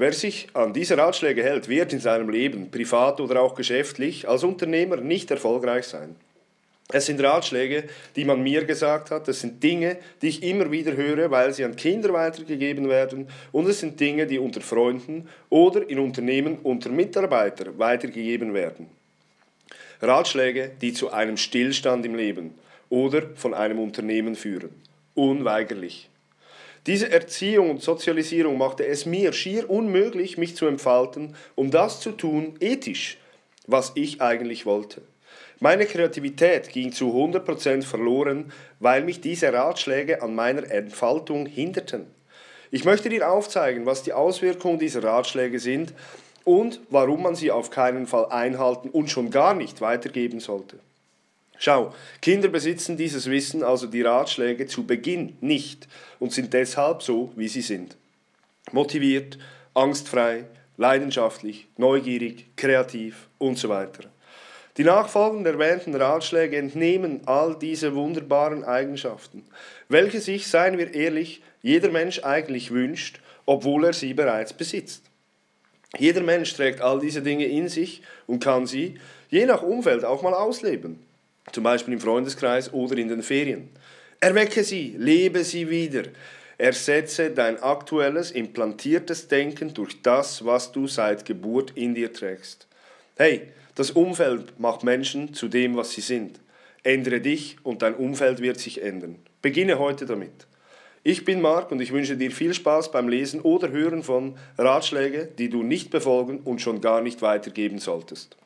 Wer sich an diese Ratschläge hält, wird in seinem Leben, privat oder auch geschäftlich, als Unternehmer nicht erfolgreich sein. Es sind Ratschläge, die man mir gesagt hat, es sind Dinge, die ich immer wieder höre, weil sie an Kinder weitergegeben werden und es sind Dinge, die unter Freunden oder in Unternehmen unter Mitarbeitern weitergegeben werden. Ratschläge, die zu einem Stillstand im Leben oder von einem Unternehmen führen. Unweigerlich. Diese Erziehung und Sozialisierung machte es mir schier unmöglich, mich zu entfalten, um das zu tun, ethisch, was ich eigentlich wollte. Meine Kreativität ging zu 100% verloren, weil mich diese Ratschläge an meiner Entfaltung hinderten. Ich möchte dir aufzeigen, was die Auswirkungen dieser Ratschläge sind und warum man sie auf keinen Fall einhalten und schon gar nicht weitergeben sollte. Schau, Kinder besitzen dieses Wissen, also die Ratschläge, zu Beginn nicht und sind deshalb so, wie sie sind. Motiviert, angstfrei, leidenschaftlich, neugierig, kreativ und so weiter. Die nachfolgend erwähnten Ratschläge entnehmen all diese wunderbaren Eigenschaften, welche sich, seien wir ehrlich, jeder Mensch eigentlich wünscht, obwohl er sie bereits besitzt. Jeder Mensch trägt all diese Dinge in sich und kann sie, je nach Umfeld, auch mal ausleben, zum Beispiel im Freundeskreis oder in den Ferien. Erwecke sie, lebe sie wieder. Ersetze dein aktuelles, implantiertes Denken durch das, was du seit Geburt in dir trägst. Hey, das Umfeld macht Menschen zu dem, was sie sind. Ändere dich und dein Umfeld wird sich ändern. Beginne heute damit. Ich bin Marc und ich wünsche dir viel Spaß beim Lesen oder Hören von Ratschlägen, die du nicht befolgen und schon gar nicht weitergeben solltest.